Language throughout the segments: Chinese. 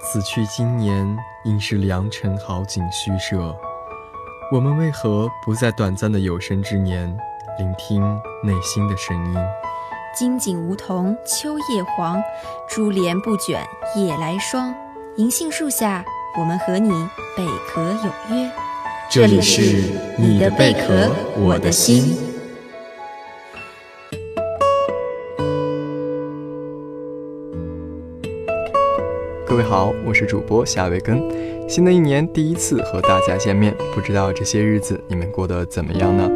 此去经年，应是良辰好景虚设。我们为何不在短暂的有生之年，聆听内心的声音？金井梧桐秋叶黄，珠帘不卷夜来霜。银杏树下，我们和你贝壳有约。这里是你的贝壳，我的心。各位好，我是主播夏维根。新的一年第一次和大家见面，不知道这些日子你们过得怎么样呢？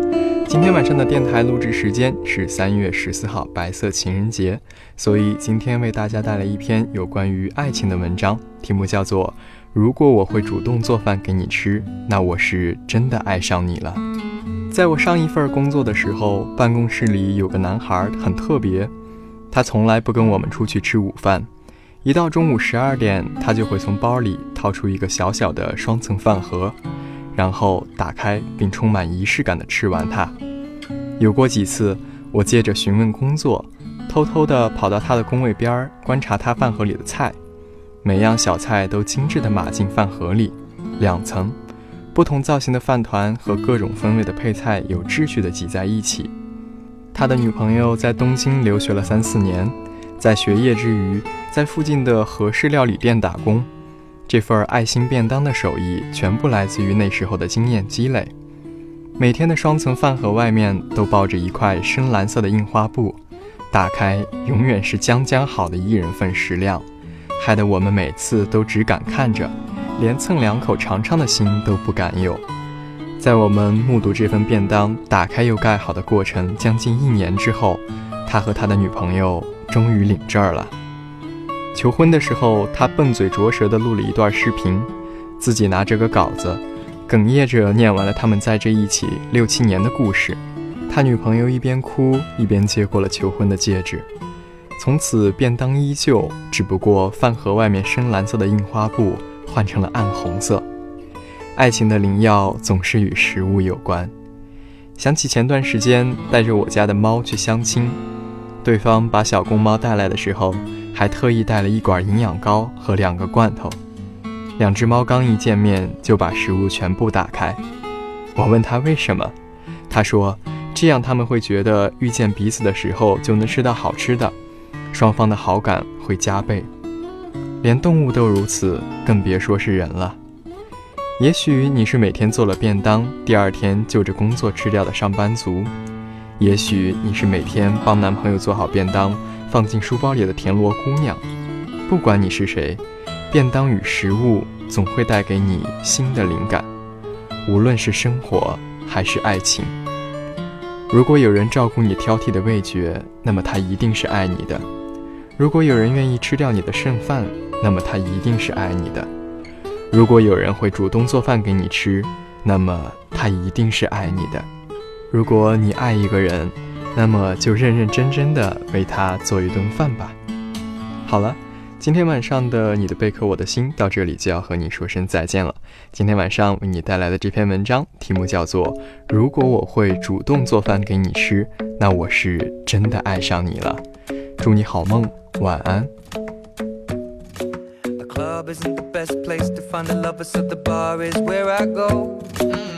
今天晚上的电台录制时间是三月十四号白色情人节，所以今天为大家带来一篇有关于爱情的文章，题目叫做《如果我会主动做饭给你吃，那我是真的爱上你了》。在我上一份工作的时候，办公室里有个男孩很特别，他从来不跟我们出去吃午饭。一到中午十二点，他就会从包里掏出一个小小的双层饭盒，然后打开并充满仪式感地吃完它。有过几次，我借着询问工作，偷偷地跑到他的工位边儿观察他饭盒里的菜，每样小菜都精致地码进饭盒里，两层，不同造型的饭团和各种风味的配菜有秩序地挤在一起。他的女朋友在东京留学了三四年。在学业之余，在附近的和式料理店打工，这份爱心便当的手艺全部来自于那时候的经验积累。每天的双层饭盒外面都包着一块深蓝色的印花布，打开永远是将将好的一人份食量，害得我们每次都只敢看着，连蹭两口尝尝的心都不敢有。在我们目睹这份便当打开又盖好的过程将近一年之后，他和他的女朋友。终于领证儿了。求婚的时候，他笨嘴拙舌地录了一段视频，自己拿着个稿子，哽咽着念完了他们在这一起六七年的故事。他女朋友一边哭一边接过了求婚的戒指。从此，便当依旧，只不过饭盒外面深蓝色的印花布换成了暗红色。爱情的灵药总是与食物有关。想起前段时间带着我家的猫去相亲。对方把小公猫带来的时候，还特意带了一管营养膏和两个罐头。两只猫刚一见面就把食物全部打开。我问他为什么，他说这样他们会觉得遇见彼此的时候就能吃到好吃的，双方的好感会加倍。连动物都如此，更别说是人了。也许你是每天做了便当，第二天就着工作吃掉的上班族。也许你是每天帮男朋友做好便当，放进书包里的田螺姑娘。不管你是谁，便当与食物总会带给你新的灵感，无论是生活还是爱情。如果有人照顾你挑剔的味觉，那么他一定是爱你的；如果有人愿意吃掉你的剩饭，那么他一定是爱你的；如果有人会主动做饭给你吃，那么他一定是爱你的。如果你爱一个人，那么就认认真真的为他做一顿饭吧。好了，今天晚上的你的贝壳我的心到这里就要和你说声再见了。今天晚上为你带来的这篇文章题目叫做《如果我会主动做饭给你吃，那我是真的爱上你了》。祝你好梦，晚安。Me